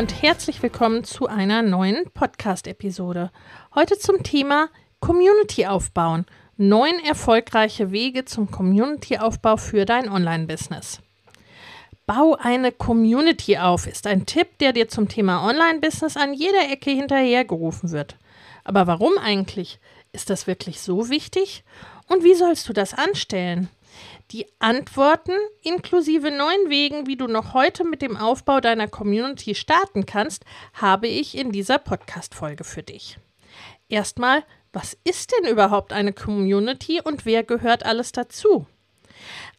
Und herzlich willkommen zu einer neuen Podcast-Episode. Heute zum Thema Community aufbauen. Neun erfolgreiche Wege zum Community-Aufbau für dein Online-Business. Bau eine Community auf ist ein Tipp, der dir zum Thema Online-Business an jeder Ecke hinterhergerufen wird. Aber warum eigentlich? Ist das wirklich so wichtig? Und wie sollst du das anstellen? Die Antworten inklusive neun Wegen, wie du noch heute mit dem Aufbau deiner Community starten kannst, habe ich in dieser Podcast-Folge für dich. Erstmal, was ist denn überhaupt eine Community und wer gehört alles dazu?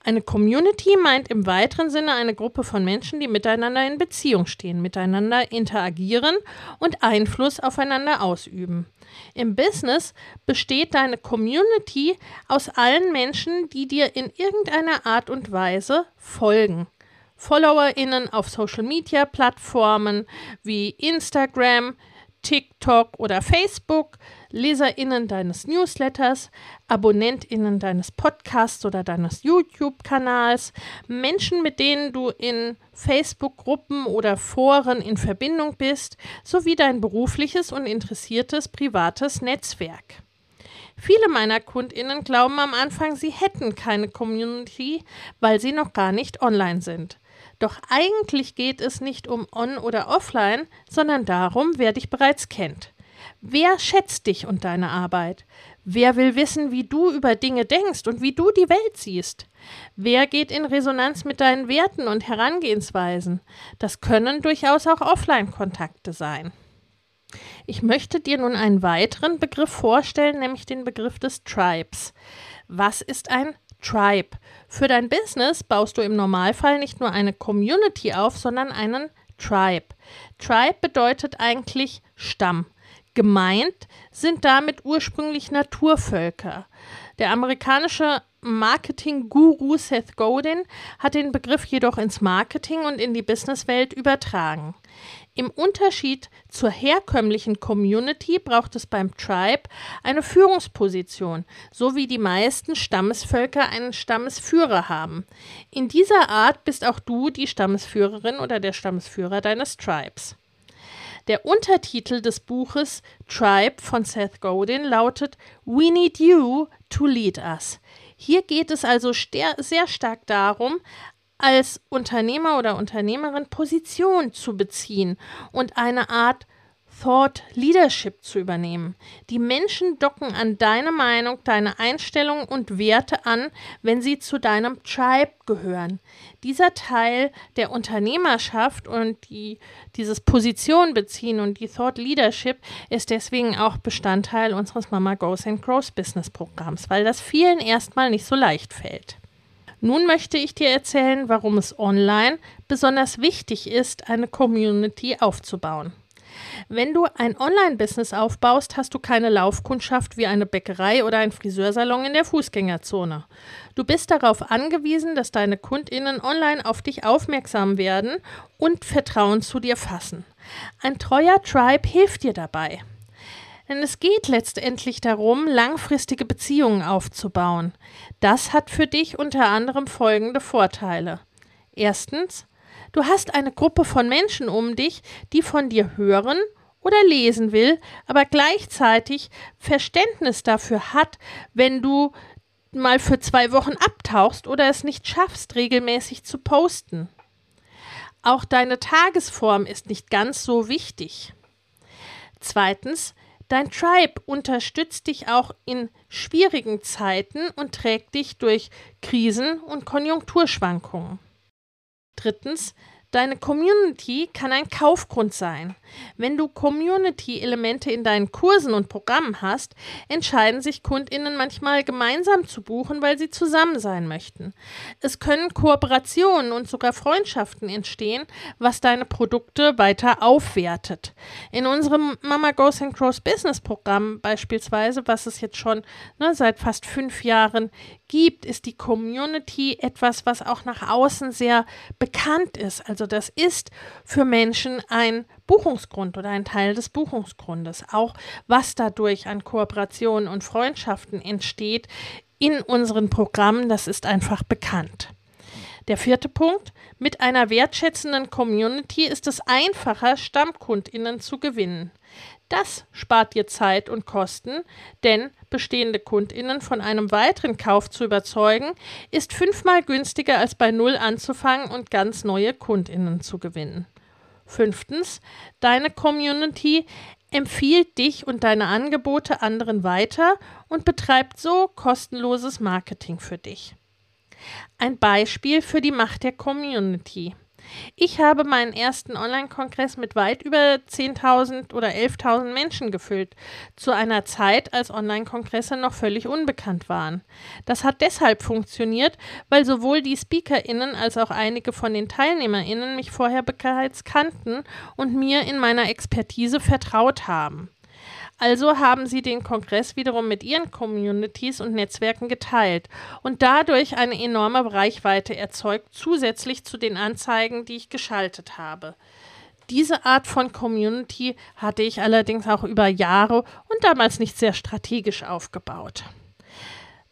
Eine Community meint im weiteren Sinne eine Gruppe von Menschen, die miteinander in Beziehung stehen, miteinander interagieren und Einfluss aufeinander ausüben. Im Business besteht deine Community aus allen Menschen, die dir in irgendeiner Art und Weise folgen. FollowerInnen auf Social Media Plattformen wie Instagram, TikTok oder Facebook, LeserInnen deines Newsletters, AbonnentInnen deines Podcasts oder deines YouTube-Kanals, Menschen, mit denen du in Facebook-Gruppen oder Foren in Verbindung bist, sowie dein berufliches und interessiertes privates Netzwerk. Viele meiner KundInnen glauben am Anfang, sie hätten keine Community, weil sie noch gar nicht online sind. Doch eigentlich geht es nicht um On- oder Offline, sondern darum, wer dich bereits kennt. Wer schätzt dich und deine Arbeit? Wer will wissen, wie du über Dinge denkst und wie du die Welt siehst? Wer geht in Resonanz mit deinen Werten und Herangehensweisen? Das können durchaus auch Offline-Kontakte sein. Ich möchte dir nun einen weiteren Begriff vorstellen, nämlich den Begriff des Tribes. Was ist ein Tribe. Für dein Business baust du im Normalfall nicht nur eine Community auf, sondern einen Tribe. Tribe bedeutet eigentlich Stamm. Gemeint sind damit ursprünglich Naturvölker. Der amerikanische Marketing-Guru Seth Godin hat den Begriff jedoch ins Marketing und in die Businesswelt übertragen. Im Unterschied zur herkömmlichen Community braucht es beim Tribe eine Führungsposition, so wie die meisten Stammesvölker einen Stammesführer haben. In dieser Art bist auch du die Stammesführerin oder der Stammesführer deines Tribes. Der Untertitel des Buches Tribe von Seth Godin lautet We Need You to Lead Us. Hier geht es also sehr stark darum, als Unternehmer oder Unternehmerin Position zu beziehen und eine Art Thought Leadership zu übernehmen. Die Menschen docken an deine Meinung, deine Einstellungen und Werte an, wenn sie zu deinem Tribe gehören. Dieser Teil der Unternehmerschaft und die, dieses Position beziehen und die Thought Leadership ist deswegen auch Bestandteil unseres Mama Goes and Grows Business Programms, weil das vielen erstmal nicht so leicht fällt. Nun möchte ich dir erzählen, warum es online besonders wichtig ist, eine Community aufzubauen. Wenn du ein Online-Business aufbaust, hast du keine Laufkundschaft wie eine Bäckerei oder ein Friseursalon in der Fußgängerzone. Du bist darauf angewiesen, dass deine Kundinnen online auf dich aufmerksam werden und Vertrauen zu dir fassen. Ein treuer Tribe hilft dir dabei. Denn es geht letztendlich darum, langfristige Beziehungen aufzubauen. Das hat für dich unter anderem folgende Vorteile. Erstens, du hast eine Gruppe von Menschen um dich, die von dir hören oder lesen will, aber gleichzeitig Verständnis dafür hat, wenn du mal für zwei Wochen abtauchst oder es nicht schaffst, regelmäßig zu posten. Auch deine Tagesform ist nicht ganz so wichtig. Zweitens, dein Tribe unterstützt dich auch in schwierigen Zeiten und trägt dich durch Krisen und Konjunkturschwankungen. Drittens, Deine Community kann ein Kaufgrund sein. Wenn du Community-Elemente in deinen Kursen und Programmen hast, entscheiden sich KundInnen manchmal gemeinsam zu buchen, weil sie zusammen sein möchten. Es können Kooperationen und sogar Freundschaften entstehen, was deine Produkte weiter aufwertet. In unserem Mama Goes and Grows Business Programm beispielsweise, was es jetzt schon ne, seit fast fünf Jahren gibt, ist die Community etwas, was auch nach außen sehr bekannt ist. Also das ist für Menschen ein Buchungsgrund oder ein Teil des Buchungsgrundes. Auch was dadurch an Kooperationen und Freundschaften entsteht in unseren Programmen, das ist einfach bekannt. Der vierte Punkt, mit einer wertschätzenden Community ist es einfacher, Stammkundinnen zu gewinnen. Das spart dir Zeit und Kosten, denn bestehende Kundinnen von einem weiteren Kauf zu überzeugen, ist fünfmal günstiger als bei Null anzufangen und ganz neue Kundinnen zu gewinnen. Fünftens, deine Community empfiehlt dich und deine Angebote anderen weiter und betreibt so kostenloses Marketing für dich. Ein Beispiel für die Macht der Community. Ich habe meinen ersten Online-Kongress mit weit über 10.000 oder 11.000 Menschen gefüllt, zu einer Zeit, als Online-Kongresse noch völlig unbekannt waren. Das hat deshalb funktioniert, weil sowohl die SpeakerInnen als auch einige von den TeilnehmerInnen mich vorher bereits kannten und mir in meiner Expertise vertraut haben. Also haben sie den Kongress wiederum mit ihren Communities und Netzwerken geteilt und dadurch eine enorme Reichweite erzeugt, zusätzlich zu den Anzeigen, die ich geschaltet habe. Diese Art von Community hatte ich allerdings auch über Jahre und damals nicht sehr strategisch aufgebaut.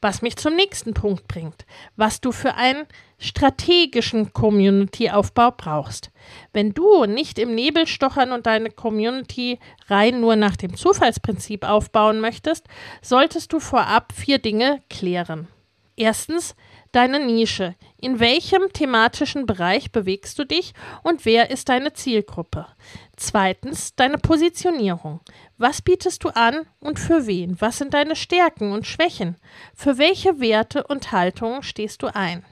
Was mich zum nächsten Punkt bringt, was du für einen strategischen Community-Aufbau brauchst. Wenn du nicht im Nebel stochern und deine Community rein nur nach dem Zufallsprinzip aufbauen möchtest, solltest du vorab vier Dinge klären. Erstens, deine Nische. In welchem thematischen Bereich bewegst du dich und wer ist deine Zielgruppe? Zweitens, deine Positionierung. Was bietest du an und für wen? Was sind deine Stärken und Schwächen? Für welche Werte und Haltungen stehst du ein?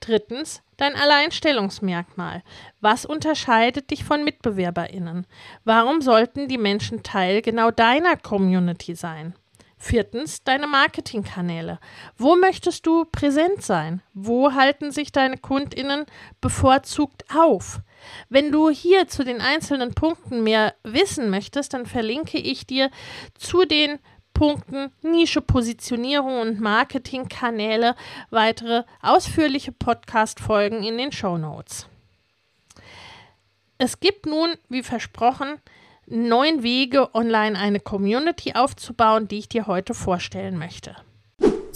Drittens, dein Alleinstellungsmerkmal. Was unterscheidet dich von MitbewerberInnen? Warum sollten die Menschen Teil genau deiner Community sein? Viertens, deine Marketingkanäle. Wo möchtest du präsent sein? Wo halten sich deine KundInnen bevorzugt auf? Wenn du hier zu den einzelnen Punkten mehr wissen möchtest, dann verlinke ich dir zu den Punkten Nische, Positionierung und Marketingkanäle weitere ausführliche Podcast-Folgen in den Show Notes. Es gibt nun, wie versprochen, neun Wege, online eine Community aufzubauen, die ich dir heute vorstellen möchte.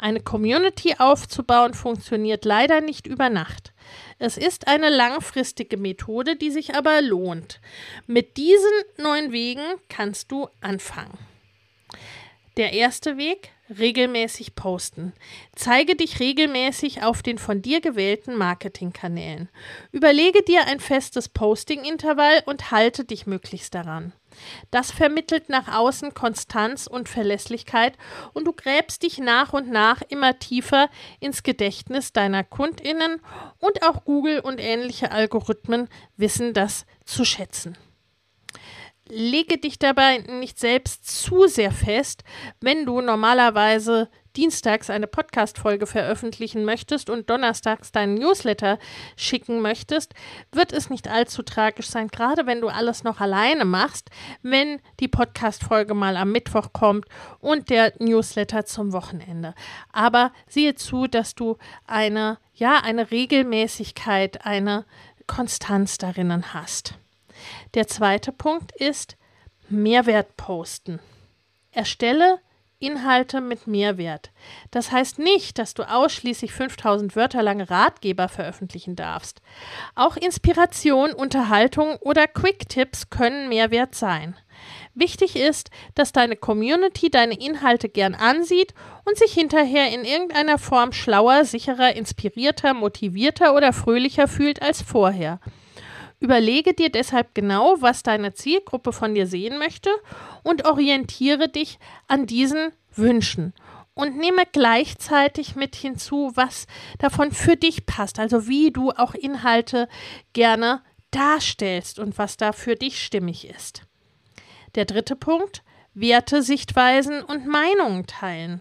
Eine Community aufzubauen funktioniert leider nicht über Nacht. Es ist eine langfristige Methode, die sich aber lohnt. Mit diesen neuen Wegen kannst du anfangen. Der erste Weg, regelmäßig posten. Zeige dich regelmäßig auf den von dir gewählten Marketingkanälen. Überlege dir ein festes Posting-Intervall und halte dich möglichst daran. Das vermittelt nach außen Konstanz und Verlässlichkeit und du gräbst dich nach und nach immer tiefer ins Gedächtnis deiner Kundinnen und auch Google und ähnliche Algorithmen wissen das zu schätzen. Lege dich dabei nicht selbst zu sehr fest, wenn du normalerweise dienstags eine Podcast-Folge veröffentlichen möchtest und donnerstags deinen Newsletter schicken möchtest, wird es nicht allzu tragisch sein, gerade wenn du alles noch alleine machst, wenn die Podcast-Folge mal am Mittwoch kommt und der Newsletter zum Wochenende. Aber siehe zu, dass du eine, ja, eine Regelmäßigkeit, eine Konstanz darinnen hast. Der zweite Punkt ist Mehrwert posten. Erstelle Inhalte mit Mehrwert. Das heißt nicht, dass du ausschließlich 5000 Wörter lange Ratgeber veröffentlichen darfst. Auch Inspiration, Unterhaltung oder Quick-Tipps können Mehrwert sein. Wichtig ist, dass deine Community deine Inhalte gern ansieht und sich hinterher in irgendeiner Form schlauer, sicherer, inspirierter, motivierter oder fröhlicher fühlt als vorher. Überlege dir deshalb genau, was deine Zielgruppe von dir sehen möchte und orientiere dich an diesen Wünschen. Und nehme gleichzeitig mit hinzu, was davon für dich passt, also wie du auch Inhalte gerne darstellst und was da für dich stimmig ist. Der dritte Punkt, Werte, Sichtweisen und Meinungen teilen.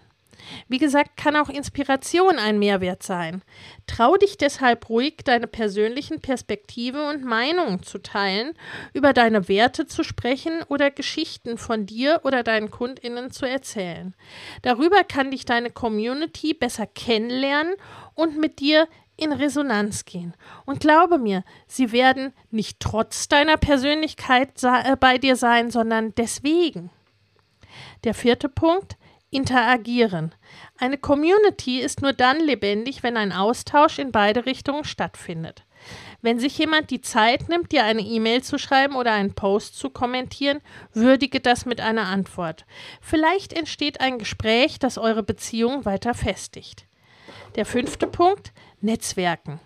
Wie gesagt, kann auch Inspiration ein Mehrwert sein. Trau dich deshalb ruhig, deine persönlichen Perspektive und Meinungen zu teilen, über deine Werte zu sprechen oder Geschichten von dir oder deinen KundInnen zu erzählen. Darüber kann dich deine Community besser kennenlernen und mit dir in Resonanz gehen. Und glaube mir, sie werden nicht trotz deiner Persönlichkeit äh, bei dir sein, sondern deswegen. Der vierte Punkt, Interagieren. Eine Community ist nur dann lebendig, wenn ein Austausch in beide Richtungen stattfindet. Wenn sich jemand die Zeit nimmt, dir eine E-Mail zu schreiben oder einen Post zu kommentieren, würdige das mit einer Antwort. Vielleicht entsteht ein Gespräch, das eure Beziehung weiter festigt. Der fünfte Punkt Netzwerken.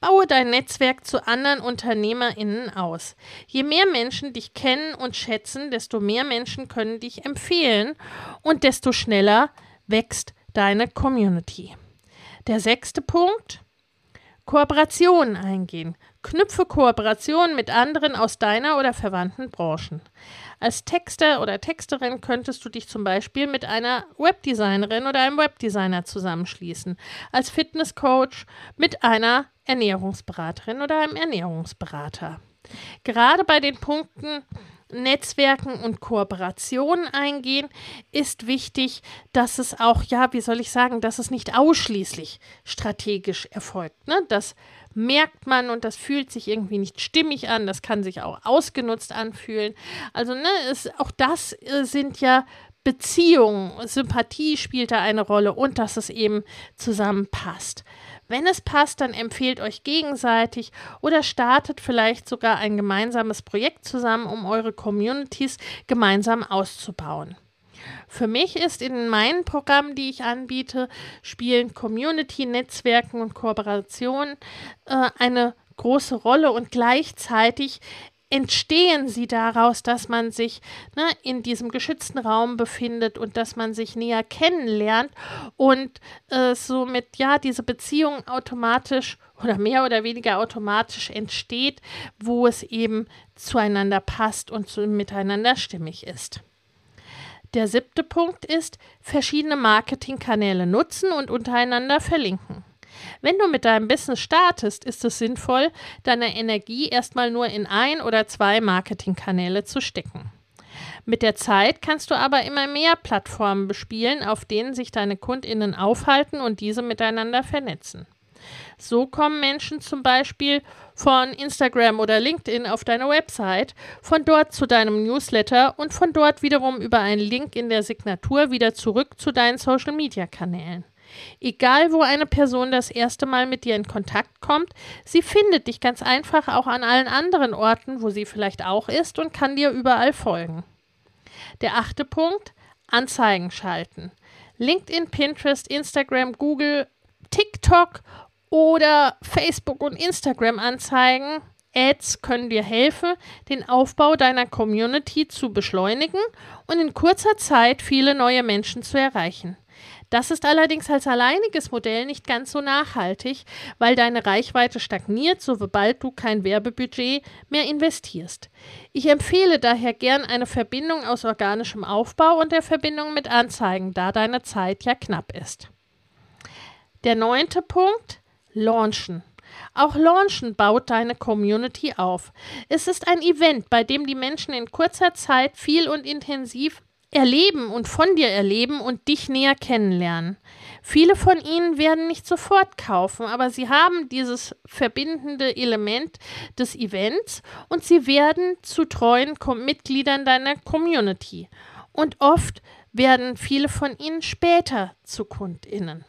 Baue dein Netzwerk zu anderen UnternehmerInnen aus. Je mehr Menschen dich kennen und schätzen, desto mehr Menschen können dich empfehlen und desto schneller wächst deine Community. Der sechste Punkt: Kooperationen eingehen. Knüpfe Kooperationen mit anderen aus deiner oder verwandten Branchen. Als Texter oder Texterin könntest du dich zum Beispiel mit einer Webdesignerin oder einem Webdesigner zusammenschließen. Als Fitnesscoach mit einer Ernährungsberaterin oder einem Ernährungsberater. Gerade bei den Punkten Netzwerken und Kooperationen eingehen, ist wichtig, dass es auch, ja, wie soll ich sagen, dass es nicht ausschließlich strategisch erfolgt. Ne? Das merkt man und das fühlt sich irgendwie nicht stimmig an. Das kann sich auch ausgenutzt anfühlen. Also, ne, es, auch das äh, sind ja Beziehungen. Sympathie spielt da eine Rolle und dass es eben zusammenpasst. Wenn es passt, dann empfehlt euch gegenseitig oder startet vielleicht sogar ein gemeinsames Projekt zusammen, um eure Communities gemeinsam auszubauen. Für mich ist in meinen Programmen, die ich anbiete, spielen Community, Netzwerken und Kooperationen äh, eine große Rolle und gleichzeitig entstehen sie daraus, dass man sich ne, in diesem geschützten Raum befindet und dass man sich näher kennenlernt und äh, somit ja diese Beziehung automatisch oder mehr oder weniger automatisch entsteht, wo es eben zueinander passt und zu, miteinander stimmig ist. Der siebte Punkt ist, verschiedene Marketingkanäle nutzen und untereinander verlinken. Wenn du mit deinem Business startest, ist es sinnvoll, deine Energie erstmal nur in ein oder zwei Marketingkanäle zu stecken. Mit der Zeit kannst du aber immer mehr Plattformen bespielen, auf denen sich deine Kundinnen aufhalten und diese miteinander vernetzen. So kommen Menschen zum Beispiel von Instagram oder LinkedIn auf deine Website, von dort zu deinem Newsletter und von dort wiederum über einen Link in der Signatur wieder zurück zu deinen Social-Media-Kanälen. Egal, wo eine Person das erste Mal mit dir in Kontakt kommt, sie findet dich ganz einfach auch an allen anderen Orten, wo sie vielleicht auch ist und kann dir überall folgen. Der achte Punkt, Anzeigen schalten. LinkedIn, Pinterest, Instagram, Google, TikTok oder Facebook und Instagram Anzeigen. Ads können dir helfen, den Aufbau deiner Community zu beschleunigen und in kurzer Zeit viele neue Menschen zu erreichen. Das ist allerdings als alleiniges Modell nicht ganz so nachhaltig, weil deine Reichweite stagniert, sobald du kein Werbebudget mehr investierst. Ich empfehle daher gern eine Verbindung aus organischem Aufbau und der Verbindung mit Anzeigen, da deine Zeit ja knapp ist. Der neunte Punkt, Launchen. Auch Launchen baut deine Community auf. Es ist ein Event, bei dem die Menschen in kurzer Zeit viel und intensiv erleben und von dir erleben und dich näher kennenlernen. Viele von ihnen werden nicht sofort kaufen, aber sie haben dieses verbindende Element des Events und sie werden zu treuen Mitgliedern deiner Community. Und oft werden viele von ihnen später zu Kundinnen.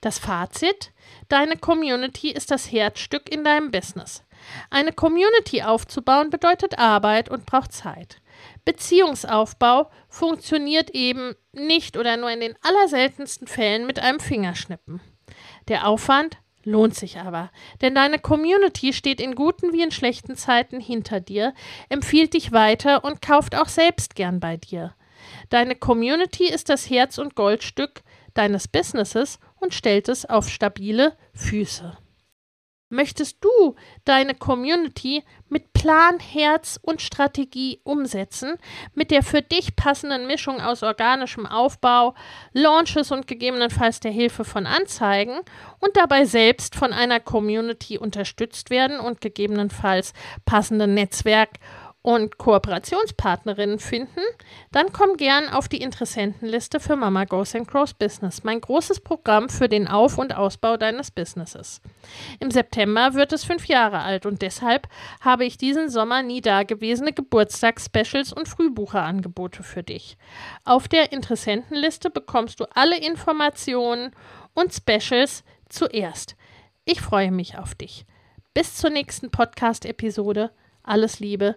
Das Fazit: Deine Community ist das Herzstück in deinem Business. Eine Community aufzubauen bedeutet Arbeit und braucht Zeit. Beziehungsaufbau funktioniert eben nicht oder nur in den allerseltensten Fällen mit einem Fingerschnippen. Der Aufwand lohnt sich aber, denn deine Community steht in guten wie in schlechten Zeiten hinter dir, empfiehlt dich weiter und kauft auch selbst gern bei dir. Deine Community ist das Herz und Goldstück deines Businesses und stellt es auf stabile Füße. Möchtest du deine Community mit Plan, Herz und Strategie umsetzen, mit der für dich passenden Mischung aus organischem Aufbau, Launches und gegebenenfalls der Hilfe von Anzeigen und dabei selbst von einer Community unterstützt werden und gegebenenfalls passende Netzwerk und Kooperationspartnerinnen finden, dann komm gern auf die Interessentenliste für Mama Goes and Grows Business, mein großes Programm für den Auf- und Ausbau deines Businesses. Im September wird es fünf Jahre alt und deshalb habe ich diesen Sommer nie dagewesene Geburtstagsspecials und Frühbucherangebote für dich. Auf der Interessentenliste bekommst du alle Informationen und Specials zuerst. Ich freue mich auf dich. Bis zur nächsten Podcast-Episode. Alles Liebe,